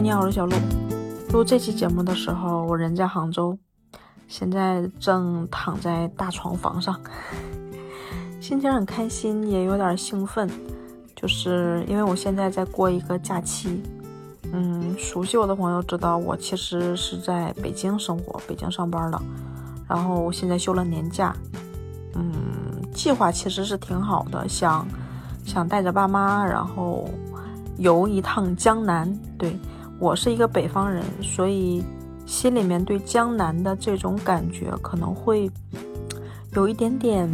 嗨，你好，我是小鹿。录这期节目的时候，我人在杭州，现在正躺在大床房上，心情很开心，也有点兴奋，就是因为我现在在过一个假期。嗯，熟悉我的朋友知道，我其实是在北京生活，北京上班的。然后我现在休了年假，嗯，计划其实是挺好的，想想带着爸妈，然后游一趟江南。对。我是一个北方人，所以心里面对江南的这种感觉可能会有一点点，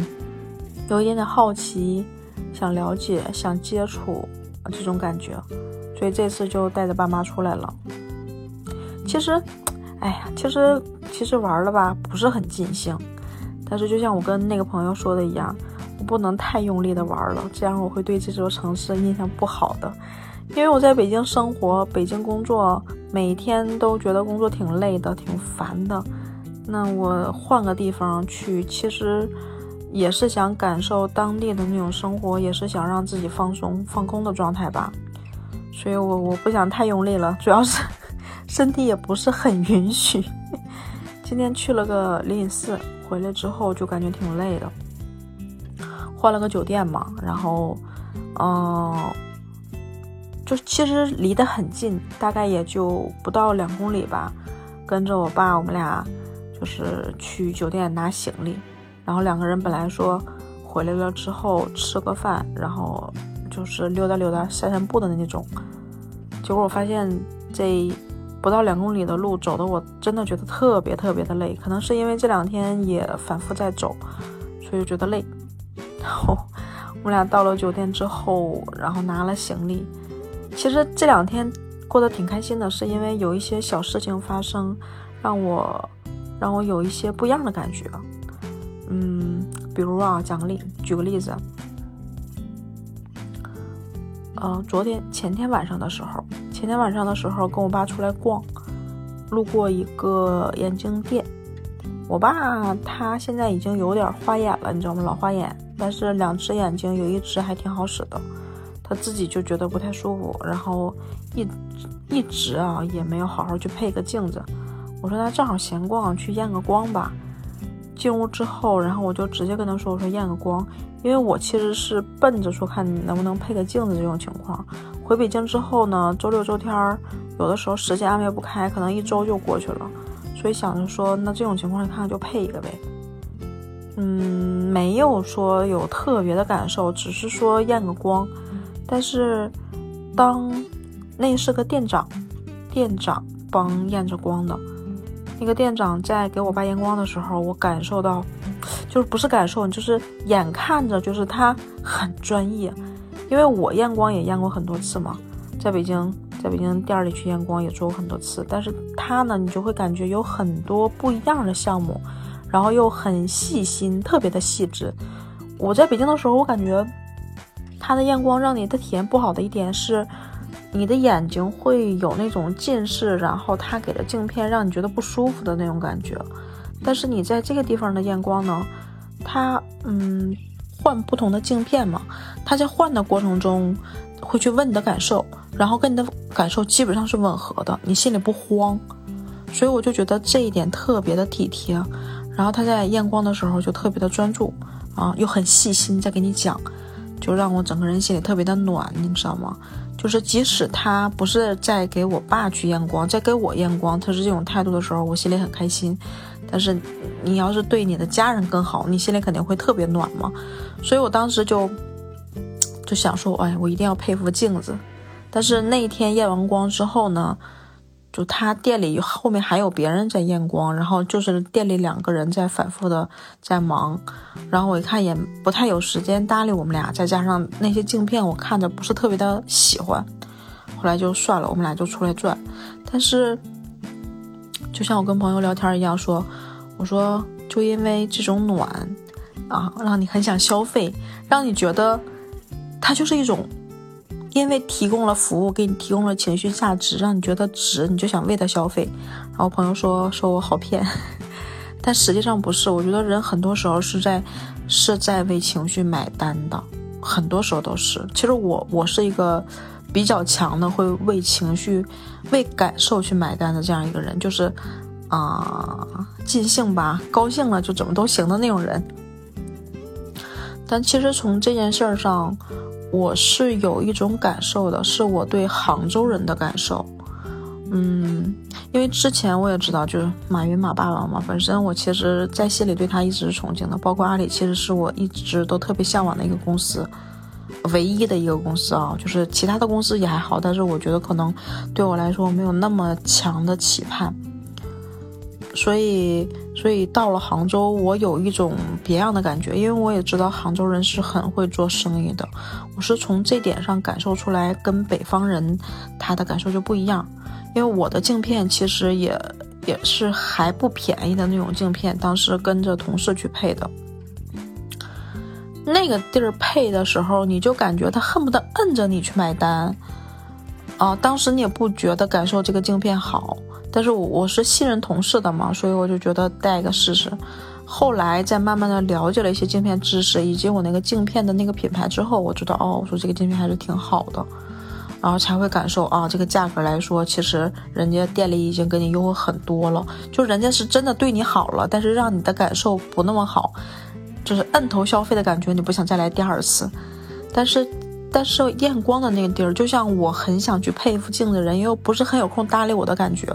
有一点点好奇，想了解，想接触这种感觉，所以这次就带着爸妈出来了。其实，哎呀，其实其实玩了吧，不是很尽兴。但是就像我跟那个朋友说的一样，我不能太用力的玩了，这样我会对这座城市印象不好的。因为我在北京生活，北京工作，每天都觉得工作挺累的，挺烦的。那我换个地方去，其实也是想感受当地的那种生活，也是想让自己放松、放空的状态吧。所以我我不想太用力了，主要是身体也不是很允许。今天去了个灵隐寺，回来之后就感觉挺累的。换了个酒店嘛，然后，嗯。就其实离得很近，大概也就不到两公里吧。跟着我爸，我们俩就是去酒店拿行李。然后两个人本来说回来了之后吃个饭，然后就是溜达溜达、散散步的那种。结果我发现这不到两公里的路走的，我真的觉得特别特别的累。可能是因为这两天也反复在走，所以觉得累。然后我们俩到了酒店之后，然后拿了行李。其实这两天过得挺开心的，是因为有一些小事情发生，让我让我有一些不一样的感觉。嗯，比如啊，讲个例，举个例子，呃，昨天前天晚上的时候，前天晚上的时候跟我爸出来逛，路过一个眼镜店，我爸他现在已经有点花眼了，你知道吗？老花眼，但是两只眼睛有一只还挺好使的。他自己就觉得不太舒服，然后一一直啊也没有好好去配个镜子。我说他正好闲逛，去验个光吧。进屋之后，然后我就直接跟他说：“我说验个光，因为我其实是奔着说看能不能配个镜子这种情况。回北京之后呢，周六周天儿有的时候时间安排不开，可能一周就过去了，所以想着说那这种情况看看就配一个呗。嗯，没有说有特别的感受，只是说验个光。”但是，当那是个店长，店长帮验着光的，那个店长在给我爸验光的时候，我感受到，就是不是感受，就是眼看着就是他很专业，因为我验光也验过很多次嘛，在北京，在北京店里去验光也做过很多次，但是他呢，你就会感觉有很多不一样的项目，然后又很细心，特别的细致。我在北京的时候，我感觉。它的验光让你的体验不好的一点是，你的眼睛会有那种近视，然后它给的镜片让你觉得不舒服的那种感觉。但是你在这个地方的验光呢，它嗯换不同的镜片嘛，它在换的过程中会去问你的感受，然后跟你的感受基本上是吻合的，你心里不慌。所以我就觉得这一点特别的体贴。然后他在验光的时候就特别的专注啊，又很细心在给你讲。就让我整个人心里特别的暖，你知道吗？就是即使他不是在给我爸去验光，在给我验光，他是这种态度的时候，我心里很开心。但是你要是对你的家人更好，你心里肯定会特别暖嘛。所以我当时就就想说，哎，我一定要配副镜子。但是那一天验完光之后呢？就他店里后面还有别人在验光，然后就是店里两个人在反复的在忙，然后我一看也不太有时间搭理我们俩，再加上那些镜片我看着不是特别的喜欢，后来就算了，我们俩就出来转。但是就像我跟朋友聊天一样说，我说就因为这种暖啊，让你很想消费，让你觉得它就是一种。因为提供了服务，给你提供了情绪价值，让你觉得值，你就想为他消费。然后朋友说说我好骗，但实际上不是。我觉得人很多时候是在是在为情绪买单的，很多时候都是。其实我我是一个比较强的，会为情绪、为感受去买单的这样一个人，就是啊尽兴吧，高兴了就怎么都行的那种人。但其实从这件事儿上，我是有一种感受的，是我对杭州人的感受。嗯，因为之前我也知道，就是马云马爸爸嘛，本身我其实在心里对他一直是崇敬的。包括阿里，其实是我一直都特别向往的一个公司，唯一的一个公司啊。就是其他的公司也还好，但是我觉得可能对我来说没有那么强的期盼。所以，所以到了杭州，我有一种别样的感觉，因为我也知道杭州人是很会做生意的。我是从这点上感受出来，跟北方人他的感受就不一样。因为我的镜片其实也也是还不便宜的那种镜片，当时跟着同事去配的。那个地儿配的时候，你就感觉他恨不得摁着你去买单啊！当时你也不觉得感受这个镜片好。但是我我是信任同事的嘛，所以我就觉得带一个试试。后来再慢慢的了解了一些镜片知识，以及我那个镜片的那个品牌之后，我知道哦，我说这个镜片还是挺好的，然后才会感受啊，这个价格来说，其实人家店里已经给你优惠很多了，就人家是真的对你好了，但是让你的感受不那么好，就是摁头消费的感觉，你不想再来第二次。但是但是验光的那个地儿，就像我很想去配一副镜子，人又不是很有空搭理我的感觉。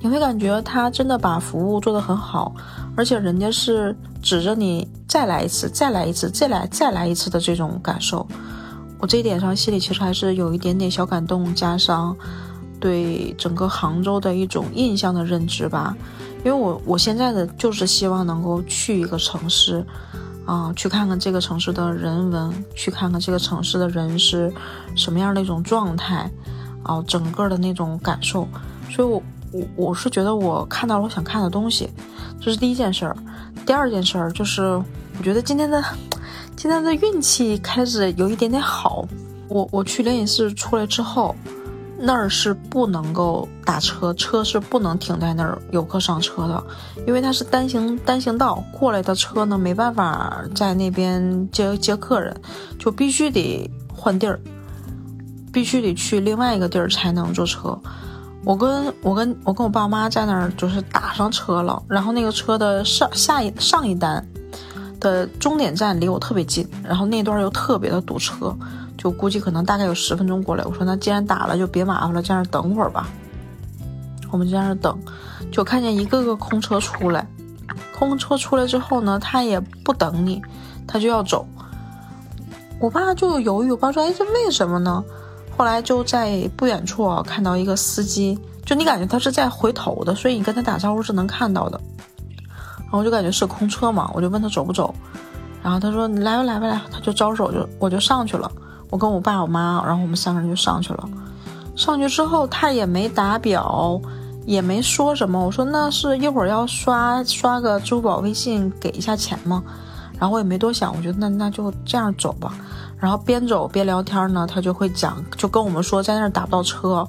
你会感觉他真的把服务做得很好，而且人家是指着你再来一次、再来一次、再来再来一次的这种感受。我这一点上心里其实还是有一点点小感动，加上对整个杭州的一种印象的认知吧。因为我我现在的就是希望能够去一个城市，啊，去看看这个城市的人文，去看看这个城市的人是什么样的一种状态，啊，整个的那种感受。所以，我。我我是觉得我看到了我想看的东西，这是第一件事儿。第二件事儿就是，我觉得今天的今天的运气开始有一点点好。我我去灵隐寺出来之后，那儿是不能够打车，车是不能停在那儿游客上车的，因为它是单行单行道，过来的车呢没办法在那边接接客人，就必须得换地儿，必须得去另外一个地儿才能坐车。我跟我跟我跟我爸妈在那儿就是打上车了，然后那个车的上下一上一单的终点站离我特别近，然后那段又特别的堵车，就估计可能大概有十分钟过来。我说那既然打了就别麻烦了，在那儿等会儿吧。我们在那儿等，就看见一个个空车出来，空车出来之后呢，他也不等你，他就要走。我爸就犹豫，我爸说：“哎，这为什么呢？”后来就在不远处啊，看到一个司机，就你感觉他是在回头的，所以你跟他打招呼是能看到的。然后我就感觉是空车嘛，我就问他走不走，然后他说你来吧来吧来，他就招手就我就上去了，我跟我爸我妈，然后我们三个人就上去了。上去之后他也没打表，也没说什么。我说那是一会儿要刷刷个支付宝微信给一下钱吗？然后我也没多想，我觉得那那就这样走吧。然后边走边聊天呢，他就会讲，就跟我们说在那儿打不到车。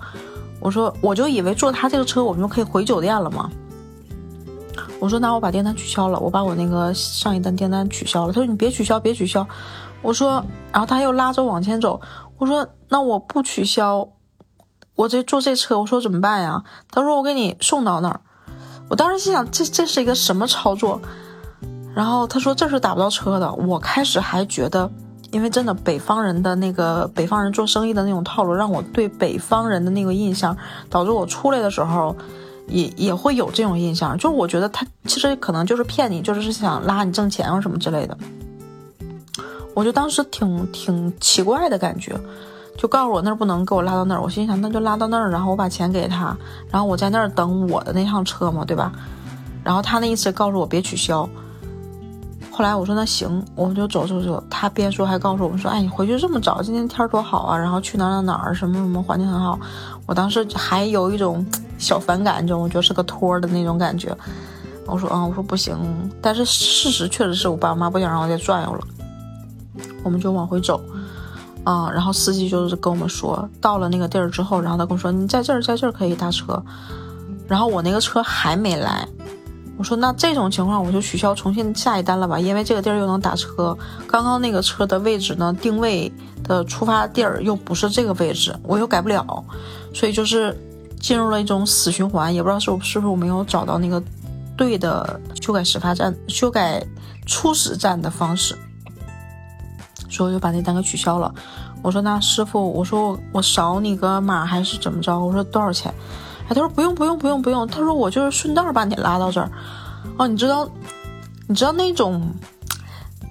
我说我就以为坐他这个车我们就可以回酒店了嘛。我说那我把订单取消了，我把我那个上一单订单取消了。他说你别取消，别取消。我说，然后他又拉着往前走。我说那我不取消，我这坐这车，我说怎么办呀？他说我给你送到那儿。我当时心想这这是一个什么操作？然后他说这是打不到车的。我开始还觉得。因为真的，北方人的那个北方人做生意的那种套路，让我对北方人的那个印象，导致我出来的时候，也也会有这种印象。就是我觉得他其实可能就是骗你，就是想拉你挣钱啊什么之类的。我就当时挺挺奇怪的感觉，就告诉我那儿不能给我拉到那儿。我心想那就拉到那儿，然后我把钱给他，然后我在那儿等我的那趟车嘛，对吧？然后他那意思告诉我别取消。后来我说那行，我们就走走走。他边说还告诉我们说：“哎，你回去这么早，今天天儿多好啊！然后去哪哪哪儿，什么什么环境很好。”我当时还有一种小反感，你知道我觉得是个托的那种感觉。我说：“嗯，我说不行。”但是事实确实是我爸妈不想让我再转悠了。我们就往回走，啊，然后司机就是跟我们说，到了那个地儿之后，然后他跟我说：“你在这儿，在这儿可以搭车。”然后我那个车还没来。我说那这种情况我就取消重新下一单了吧，因为这个地儿又能打车。刚刚那个车的位置呢，定位的出发地儿又不是这个位置，我又改不了，所以就是进入了一种死循环。也不知道是我是不是我没有找到那个对的修改始发站、修改初始站的方式，所以我就把那单给取消了。我说那师傅，我说我我扫你个码还是怎么着？我说多少钱？他说不用不用不用不用，他说我就是顺道把你拉到这儿，哦，你知道，你知道那种，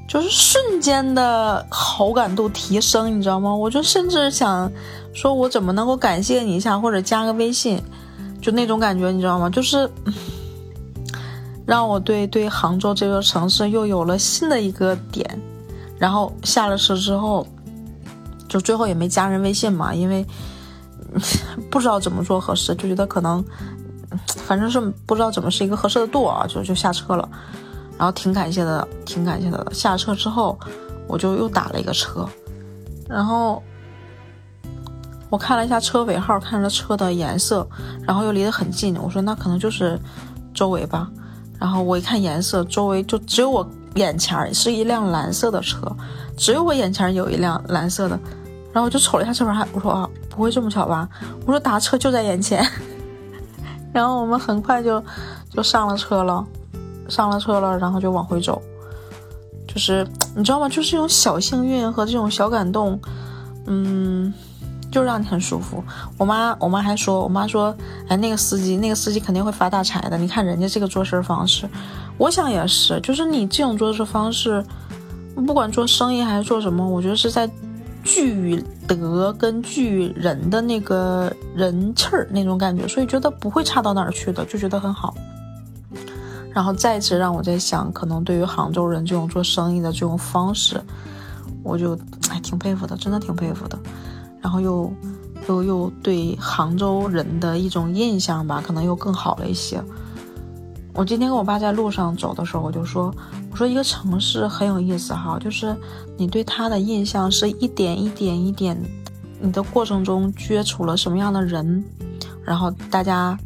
就是瞬间的好感度提升，你知道吗？我就甚至想说，我怎么能够感谢你一下，或者加个微信，就那种感觉，你知道吗？就是让我对对杭州这座城市又有了新的一个点，然后下了车之后，就最后也没加人微信嘛，因为。不知道怎么做合适，就觉得可能，反正是不知道怎么是一个合适的度啊，就就下车了。然后挺感谢的，挺感谢的。下车之后，我就又打了一个车，然后我看了一下车尾号，看着车的颜色，然后又离得很近，我说那可能就是周围吧。然后我一看颜色，周围就只有我眼前是一辆蓝色的车，只有我眼前有一辆蓝色的。然后我就瞅了一下车牌，还我说啊。不会这么巧吧？我说打车就在眼前，然后我们很快就就上了车了，上了车了，然后就往回走。就是你知道吗？就是这种小幸运和这种小感动，嗯，就让你很舒服。我妈我妈还说，我妈说，哎，那个司机那个司机肯定会发大财的。你看人家这个做事方式，我想也是，就是你这种做事方式，不管做生意还是做什么，我觉得是在。聚德跟聚人的那个人气儿那种感觉，所以觉得不会差到哪儿去的，就觉得很好。然后再次让我在想，可能对于杭州人这种做生意的这种方式，我就哎挺佩服的，真的挺佩服的。然后又又又对杭州人的一种印象吧，可能又更好了一些。我今天跟我爸在路上走的时候，我就说。我说一个城市很有意思哈，就是你对它的印象是一点一点一点，你的过程中接触了什么样的人，然后大家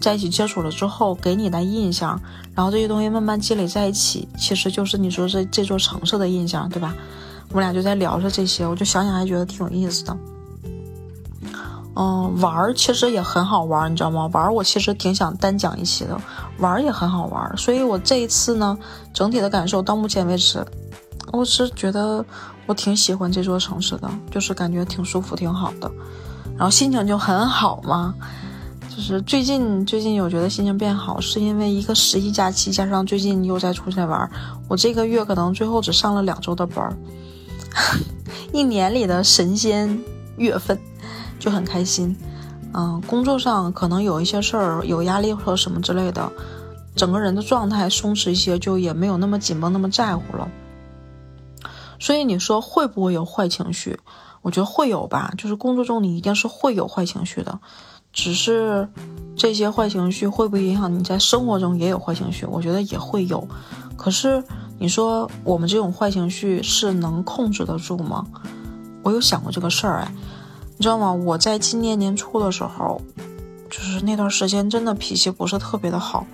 在一起接触了之后给你的印象，然后这些东西慢慢积累在一起，其实就是你说这这座城市的印象，对吧？我们俩就在聊着这些，我就想想还觉得挺有意思的。嗯，玩儿其实也很好玩儿，你知道吗？玩儿我其实挺想单讲一期的，玩儿也很好玩儿。所以我这一次呢，整体的感受到目前为止，我是觉得我挺喜欢这座城市的，就是感觉挺舒服、挺好的，然后心情就很好嘛。就是最近最近，我觉得心情变好，是因为一个十一假期加上最近又在出去玩儿。我这个月可能最后只上了两周的班儿，一年里的神仙月份。就很开心，嗯，工作上可能有一些事儿有压力或者什么之类的，整个人的状态松弛一些，就也没有那么紧绷，那么在乎了。所以你说会不会有坏情绪？我觉得会有吧，就是工作中你一定是会有坏情绪的，只是这些坏情绪会不会影响你在生活中也有坏情绪？我觉得也会有。可是你说我们这种坏情绪是能控制得住吗？我有想过这个事儿，哎。你知道吗？我在今年年初的时候，就是那段时间真的脾气不是特别的好，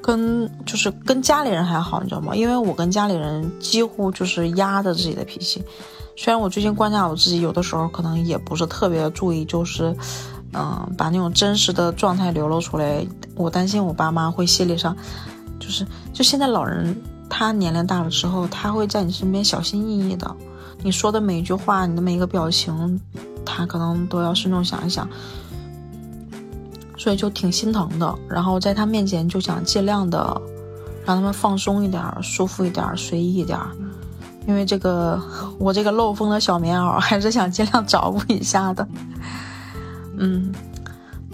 跟就是跟家里人还好，你知道吗？因为我跟家里人几乎就是压着自己的脾气。虽然我最近观察我自己，有的时候可能也不是特别的注意，就是嗯，把那种真实的状态流露出来。我担心我爸妈会心理上，就是就现在老人他年龄大了之后，他会在你身边小心翼翼的，你说的每一句话，你的每一个表情。他可能都要慎重想一想，所以就挺心疼的。然后在他面前就想尽量的让他们放松一点、舒服一点、随意一点。因为这个我这个漏风的小棉袄还是想尽量照顾一下的。嗯，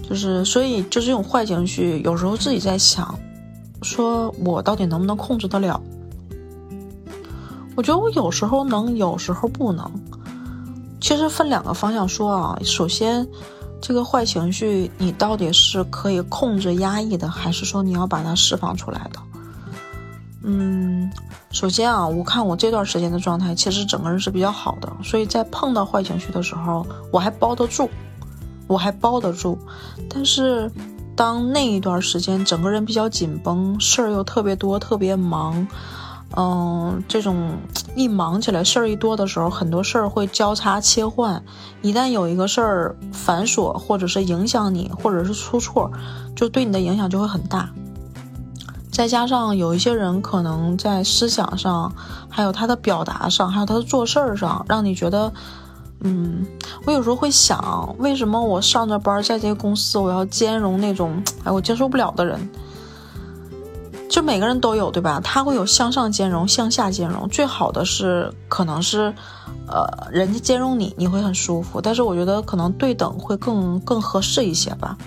就是所以就是这种坏情绪，有时候自己在想，说我到底能不能控制得了？我觉得我有时候能，有时候不能。其实分两个方向说啊，首先，这个坏情绪你到底是可以控制压抑的，还是说你要把它释放出来的？嗯，首先啊，我看我这段时间的状态，其实整个人是比较好的，所以在碰到坏情绪的时候，我还包得住，我还包得住。但是当那一段时间整个人比较紧绷，事儿又特别多，特别忙，嗯，这种一忙起来事儿一多的时候，很多事儿会交叉切换。一旦有一个事儿繁琐，或者是影响你，或者是出错，就对你的影响就会很大。再加上有一些人可能在思想上，还有他的表达上，还有他的做事儿上，让你觉得。嗯，我有时候会想，为什么我上着班在这个公司，我要兼容那种哎我接受不了的人？就每个人都有，对吧？他会有向上兼容、向下兼容。最好的是，可能是，呃，人家兼容你，你会很舒服。但是我觉得可能对等会更更合适一些吧。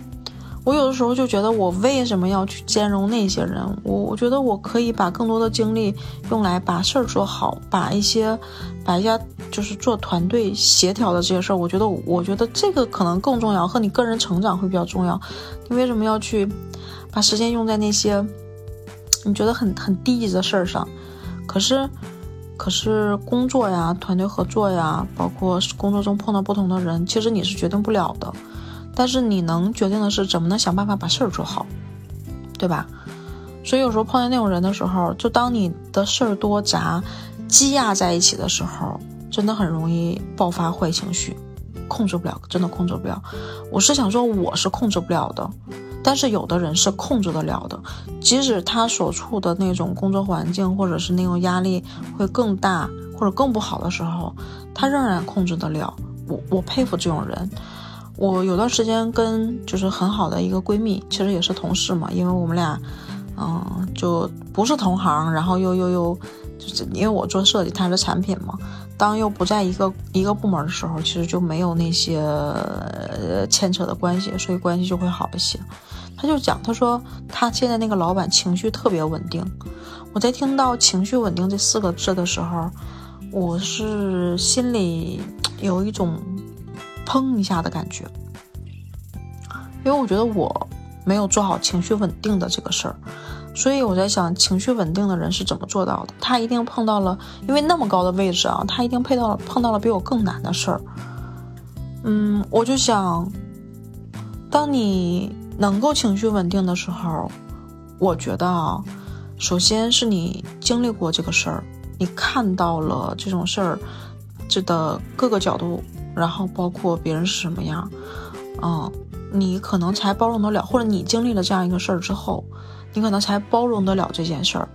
我有的时候就觉得，我为什么要去兼容那些人？我我觉得我可以把更多的精力用来把事儿做好，把一些，把一些就是做团队协调的这些事儿。我觉得，我觉得这个可能更重要，和你个人成长会比较重要。你为什么要去把时间用在那些你觉得很很低级的事儿上？可是，可是工作呀、团队合作呀，包括工作中碰到不同的人，其实你是决定不了的。但是你能决定的是怎么能想办法把事儿做好，对吧？所以有时候碰见那种人的时候，就当你的事儿多杂积压在一起的时候，真的很容易爆发坏情绪，控制不了，真的控制不了。我是想说，我是控制不了的，但是有的人是控制得了的，即使他所处的那种工作环境或者是那种压力会更大或者更不好的时候，他仍然控制得了。我我佩服这种人。我有段时间跟就是很好的一个闺蜜，其实也是同事嘛，因为我们俩，嗯，就不是同行，然后又又又，就是因为我做设计，她是产品嘛，当又不在一个一个部门的时候，其实就没有那些牵扯的关系，所以关系就会好一些。他就讲，他说他现在那个老板情绪特别稳定。我在听到“情绪稳定”这四个字的时候，我是心里有一种。砰一下的感觉，因为我觉得我没有做好情绪稳定的这个事儿，所以我在想，情绪稳定的人是怎么做到的？他一定碰到了，因为那么高的位置啊，他一定碰到了碰到了比我更难的事儿。嗯，我就想，当你能够情绪稳定的时候，我觉得啊，首先是你经历过这个事儿，你看到了这种事儿，这的各个角度。然后包括别人是什么样，嗯，你可能才包容得了，或者你经历了这样一个事儿之后，你可能才包容得了这件事儿。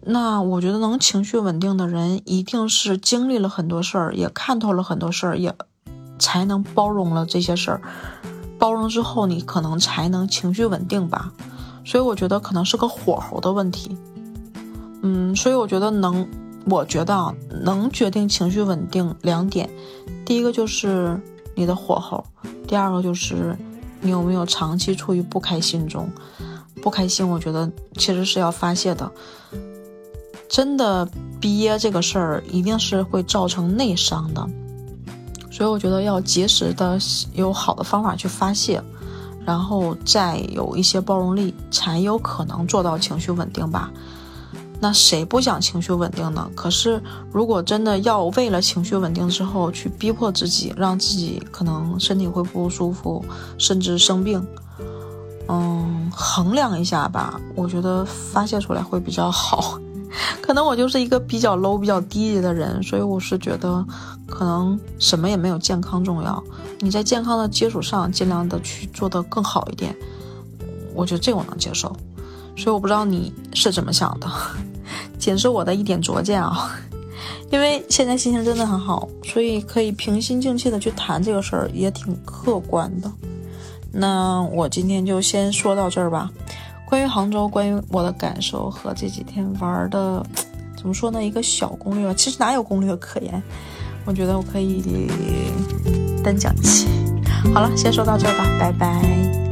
那我觉得能情绪稳定的人，一定是经历了很多事儿，也看透了很多事儿，也才能包容了这些事儿。包容之后，你可能才能情绪稳定吧。所以我觉得可能是个火候的问题。嗯，所以我觉得能。我觉得啊，能决定情绪稳定两点，第一个就是你的火候，第二个就是你有没有长期处于不开心中。不开心，我觉得其实是要发泄的。真的憋这个事儿，一定是会造成内伤的。所以我觉得要及时的有好的方法去发泄，然后再有一些包容力，才有可能做到情绪稳定吧。那谁不想情绪稳定呢？可是，如果真的要为了情绪稳定之后去逼迫自己，让自己可能身体会不舒服，甚至生病，嗯，衡量一下吧。我觉得发泄出来会比较好。可能我就是一个比较 low、比较低级的人，所以我是觉得，可能什么也没有健康重要。你在健康的基础上，尽量的去做得更好一点。我觉得这我能接受。所以我不知道你是怎么想的，仅是我的一点拙见啊。因为现在心情真的很好，所以可以平心静气的去谈这个事儿，也挺客观的。那我今天就先说到这儿吧。关于杭州，关于我的感受和这几天玩的，怎么说呢？一个小攻略，其实哪有攻略可言？我觉得我可以单讲一期。好了，先说到这儿吧，拜拜。